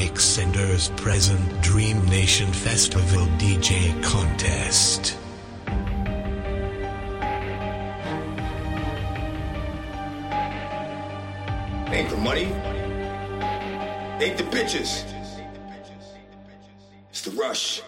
Mike Senders present Dream Nation Festival DJ contest. Ain't the money. Ain't the bitches. It's the rush.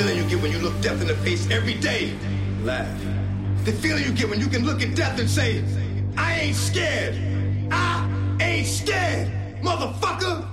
Feeling you get when you look death in the face every day. Laugh. The feeling you get when you can look at death and say, I ain't scared. I ain't scared. Motherfucker,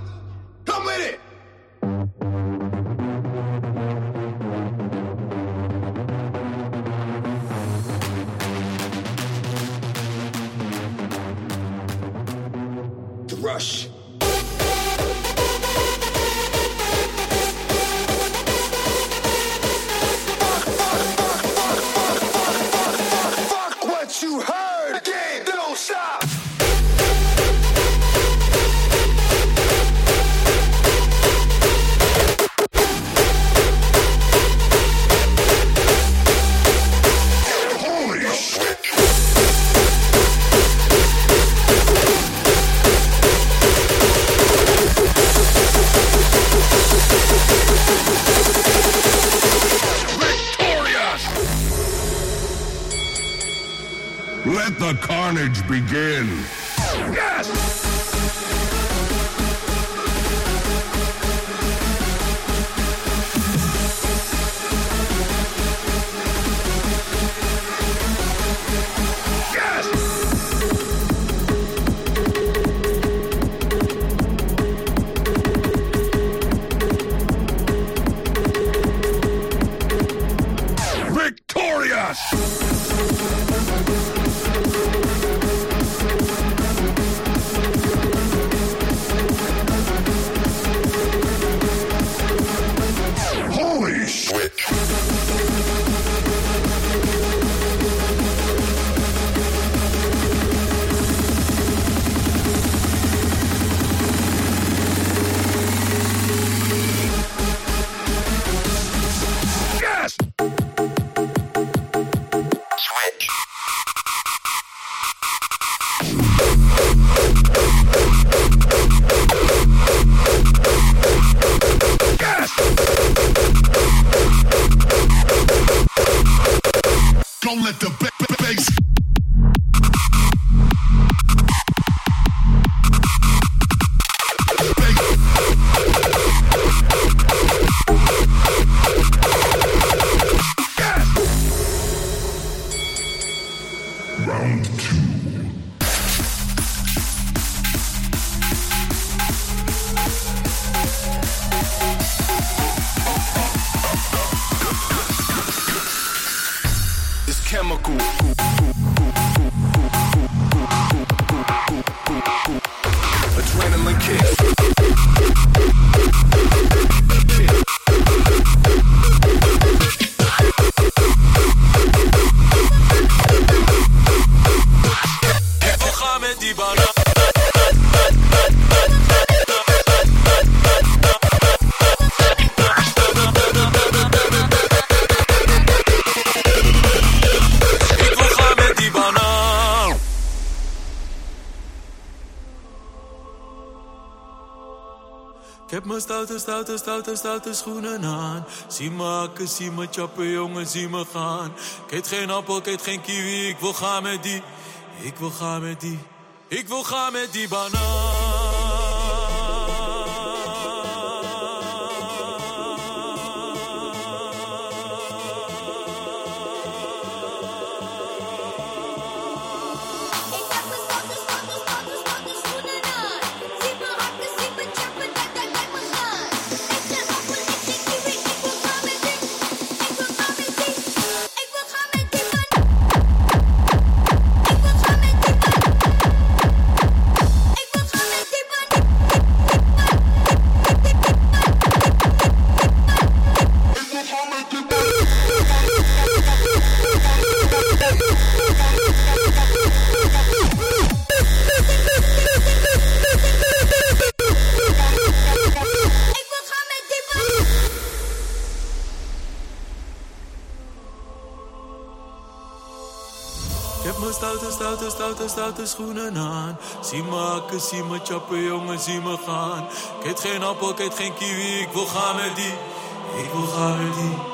stoute, stoute, stoute schoenen aan. Zie me hakken, zie me chappen, jongen, zie me gaan. Ik geen appel, ik geen kiwi, ik wil gaan met die. Ik wil gaan met die. Ik wil gaan met die banaan. Stoute schoenen aan. Zie me hakken, zie me chappen, jongen, zie me gaan. Ik eet geen appel, ik eet geen kiwi, ik wil gaan met die. Ik wil gaan met die.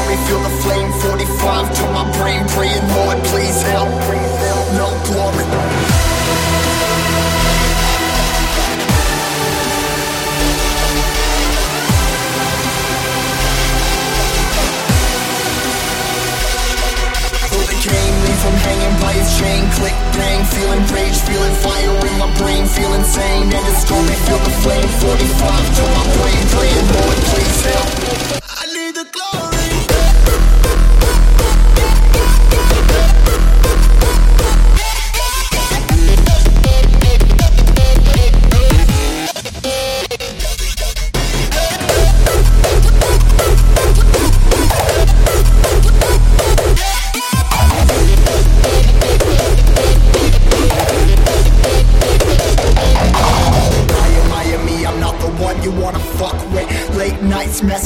Story, feel the flame. 45 to my brain, praying, Lord, please help. No glory. Cane, leave him hanging by his chain. Click, bang, feeling rage, feeling fire in my brain, feel insane. End of story, feel the flame. 45 to my brain, praying, Lord, please help. I need the glory.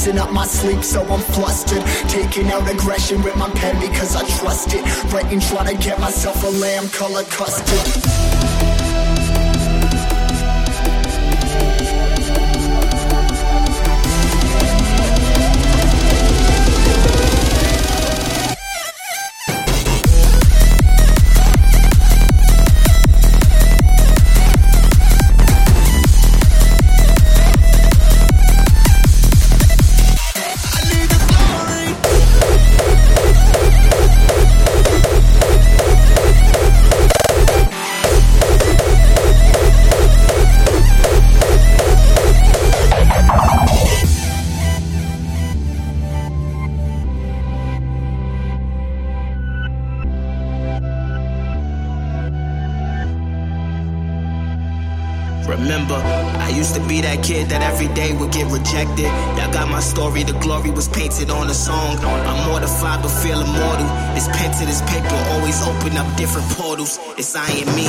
Messing up my sleep, so I'm flustered. Taking out aggression with my pen because I trust it. Writing, trying to get myself a lamb color custard. Remember, I used to be that kid that every day would get rejected. Y'all got my story, the glory was painted on a song. I'm mortified but feel immortal. This pen to paper always open up different portals. It's I and me.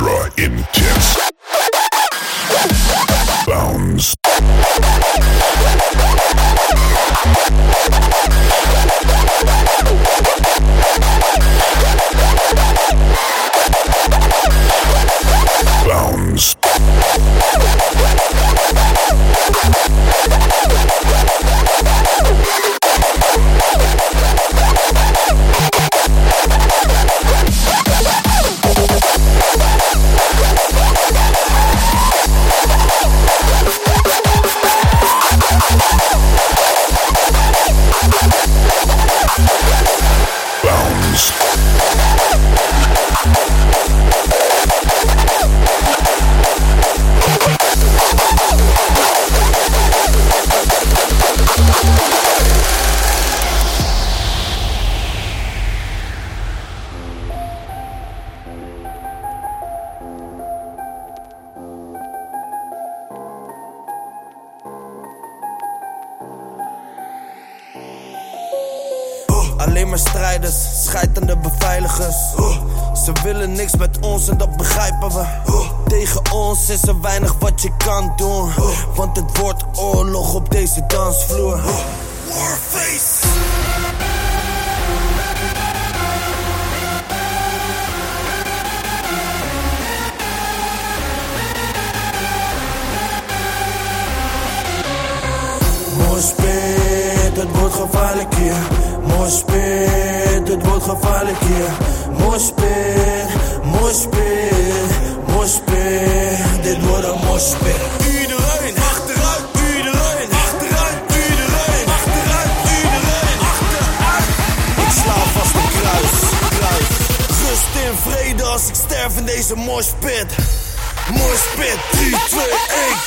extra intense. is een mooi spit. Mooi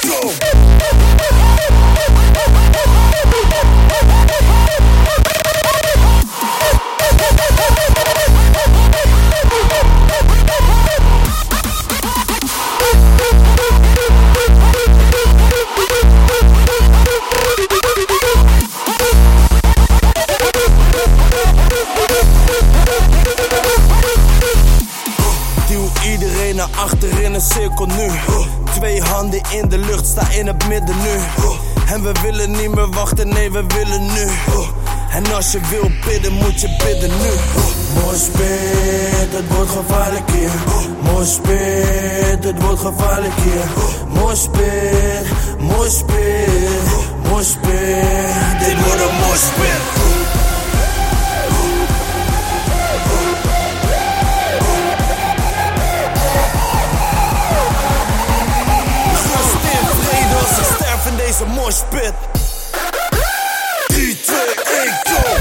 go! nu. Twee handen in de lucht, sta in het midden nu. En we willen niet meer wachten, nee, we willen nu. En als je wil bidden, moet je bidden nu. Mooi het wordt gevaarlijk hier. Mooi spit, het wordt gevaarlijk hier. Mooi spit, mooi mooi. Dit wordt een mooi. Deze moshpit. 3, 2, 1, go!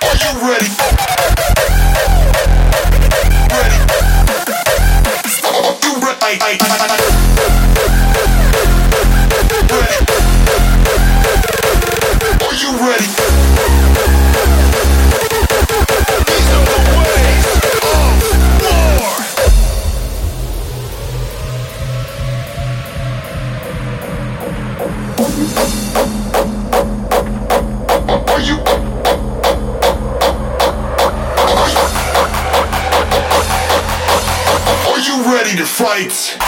Are you ready? Ready? You?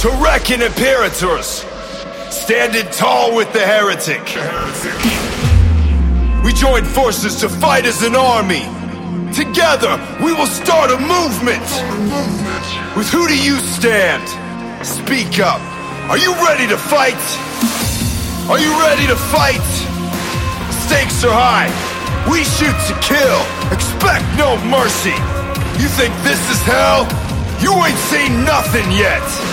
To reckon imperators, standing tall with the heretic. We join forces to fight as an army. Together, we will start a movement. With who do you stand? Speak up. Are you ready to fight? Are you ready to fight? Stakes are high. We shoot to kill. Expect no mercy. You think this is hell? You ain't seen nothing yet.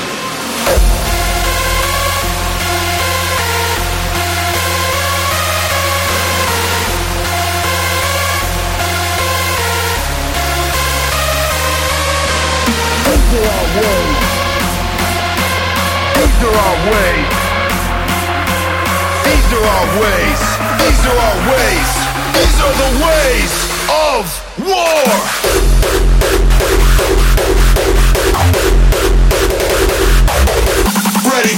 These are our ways. These are our ways. These are our ways. These are the ways of war. Ready?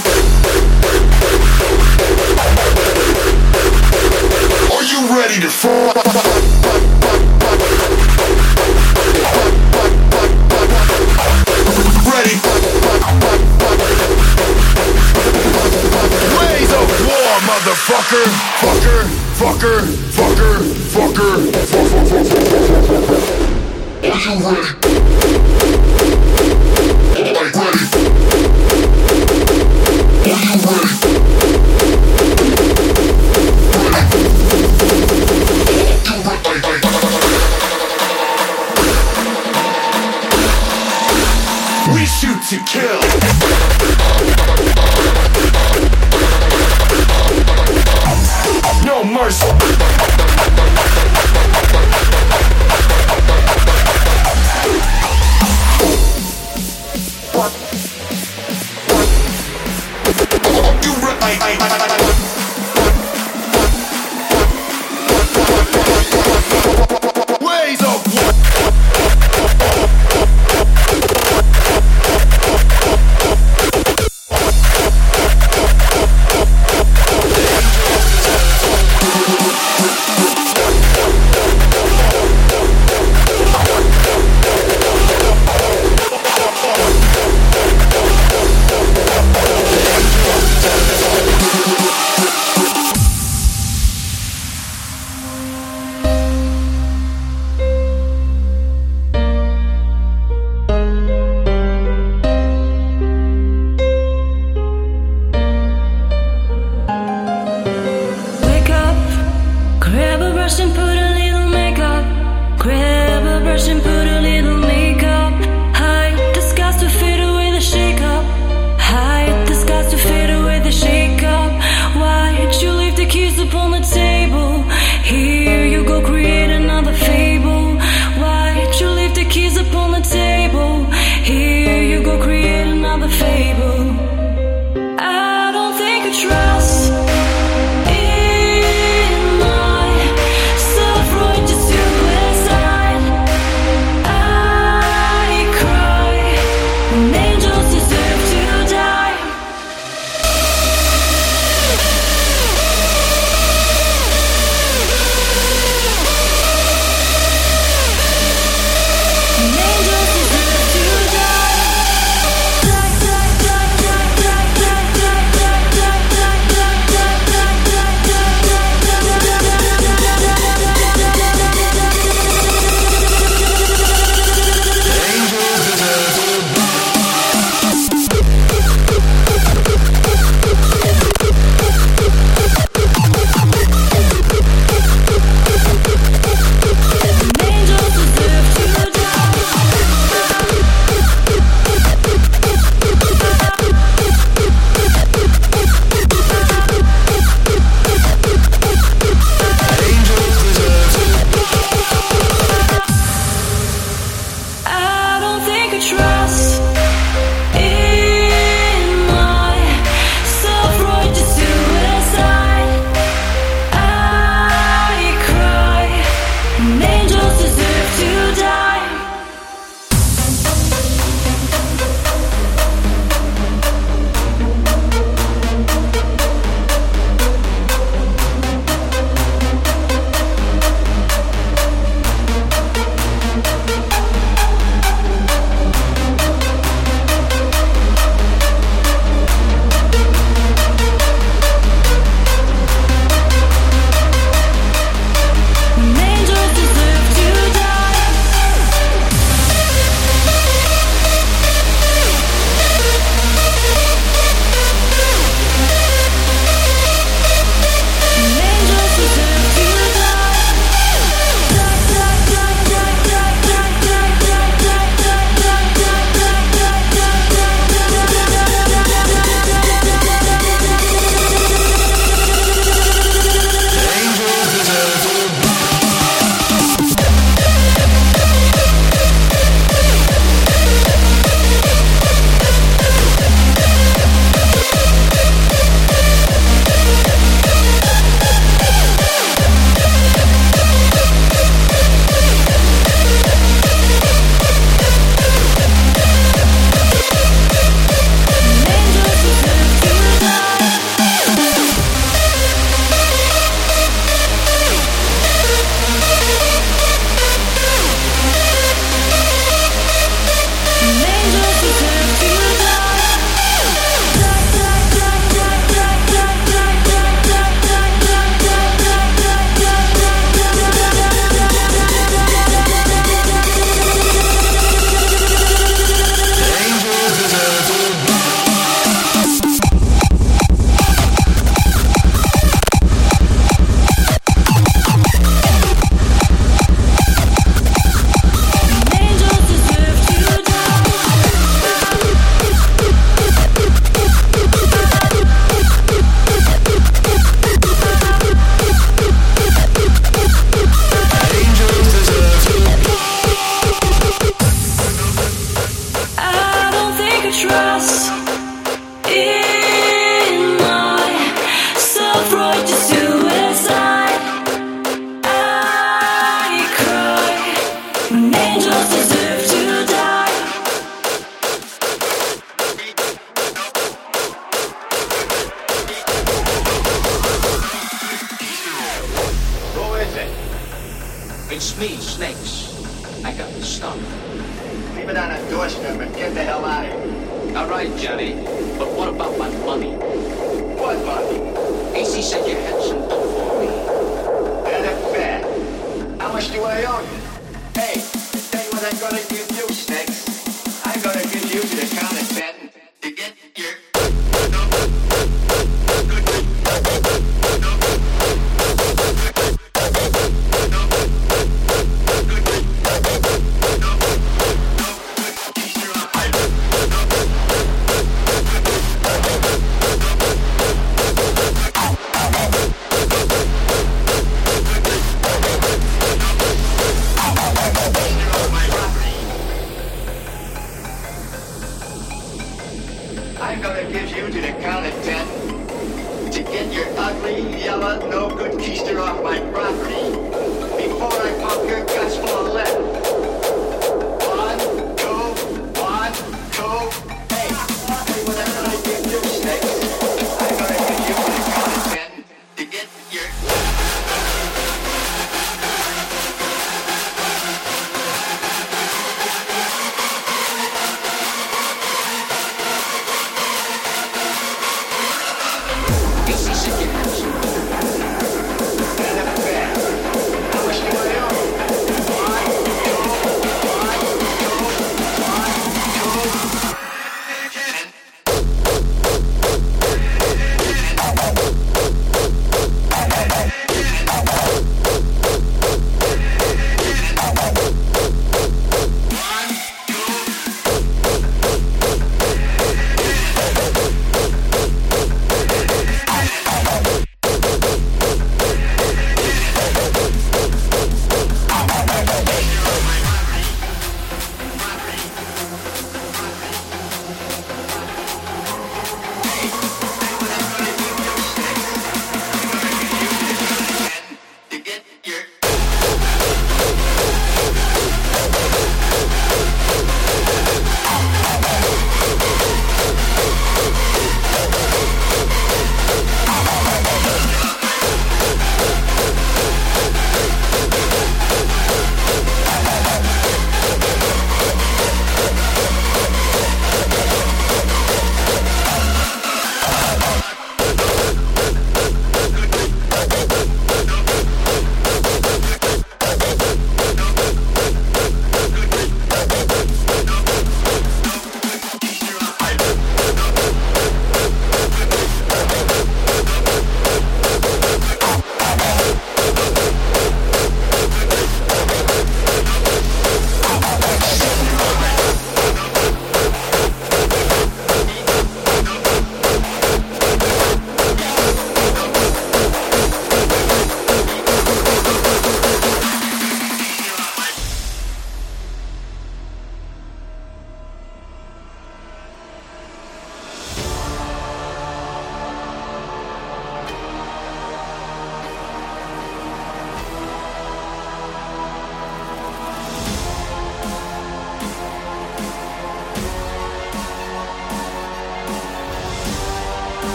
Are you ready to fight? Motherfucker. Fucker, fucker, fucker, fucker, fucker. Are you ready? Like ready? Are you ready? We shoot to kill. No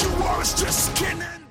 you are just skin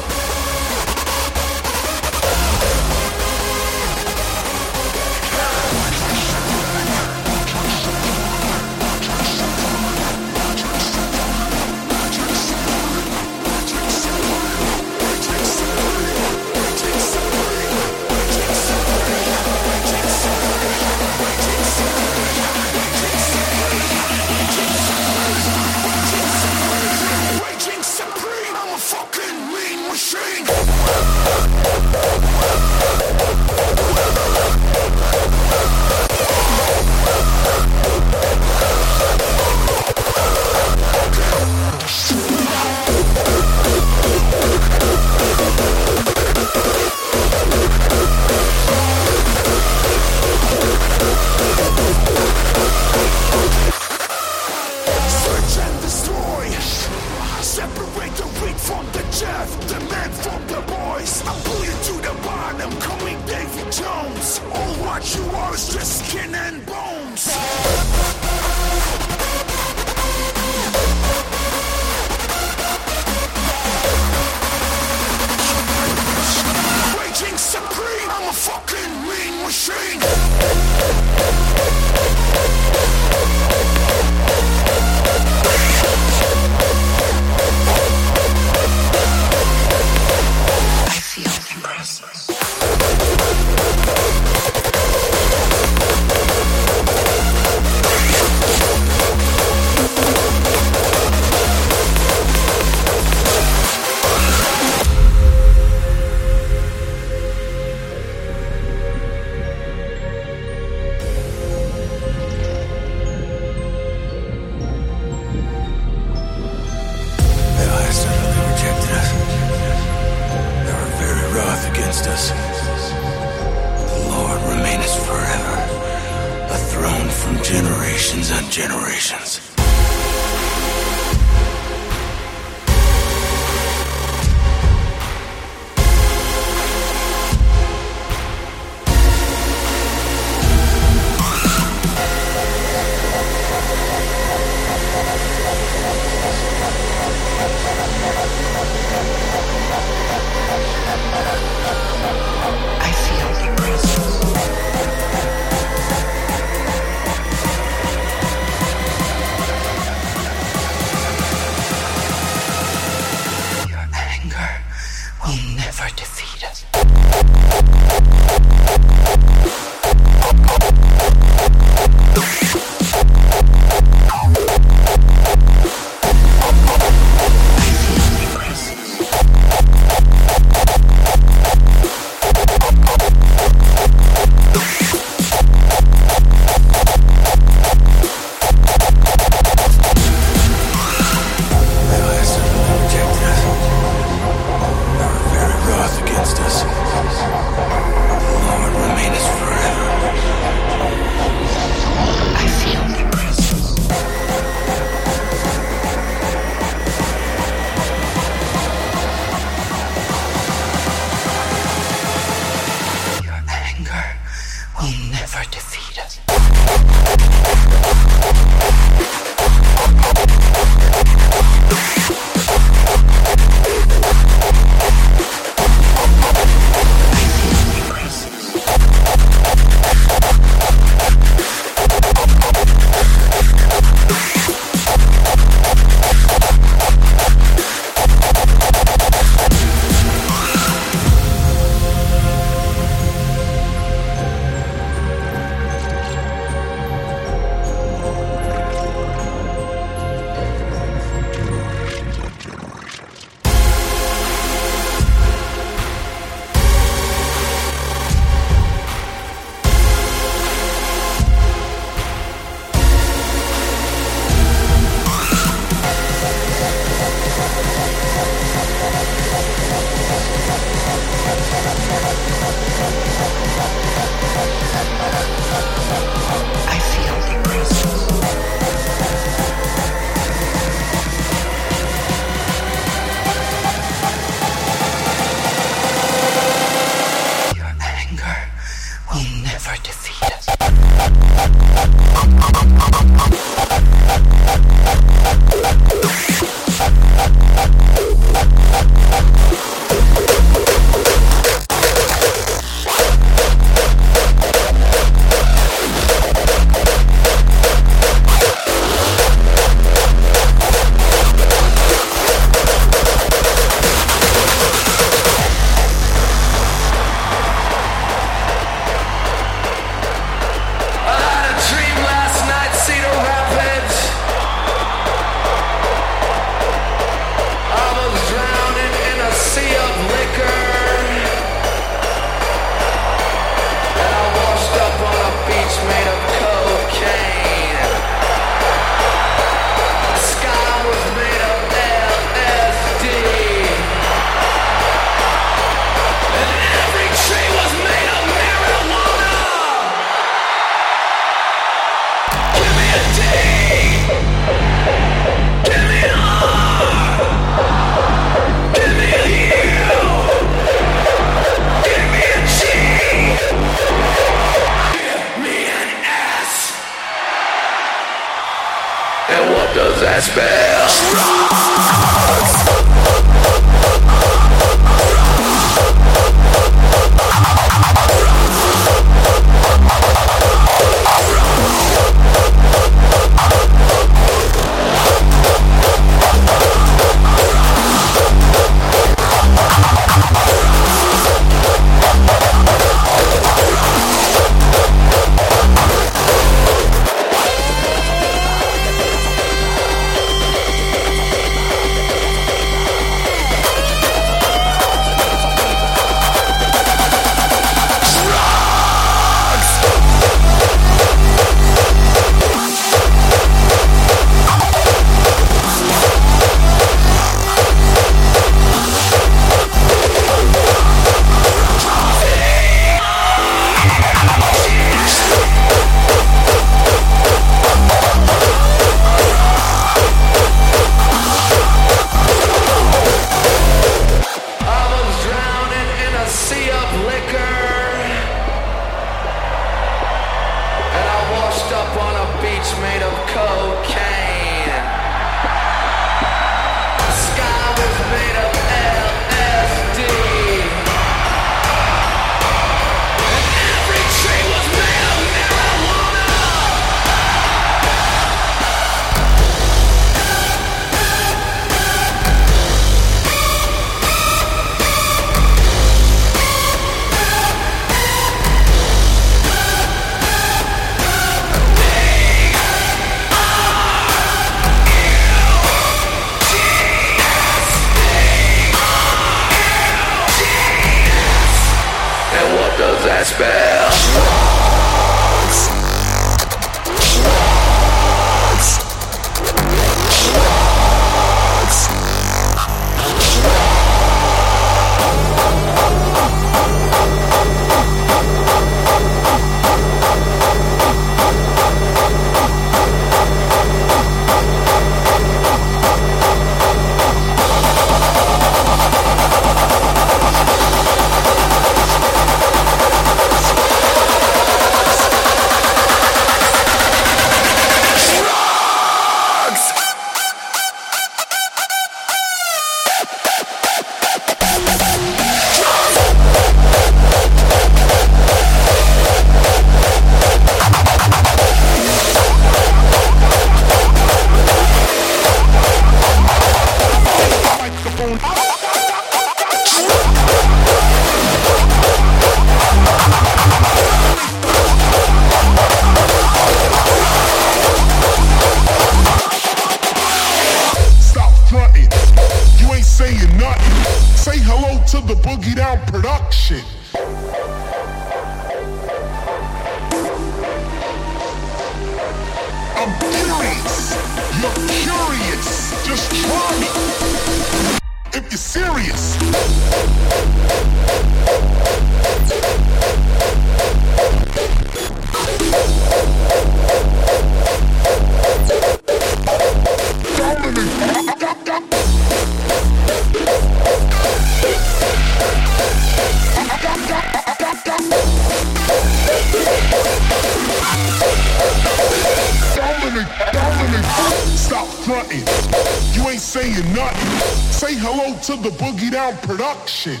shit.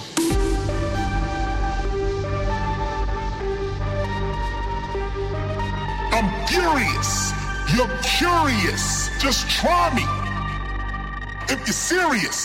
I'm furious. You're curious. Just try me. If you're serious.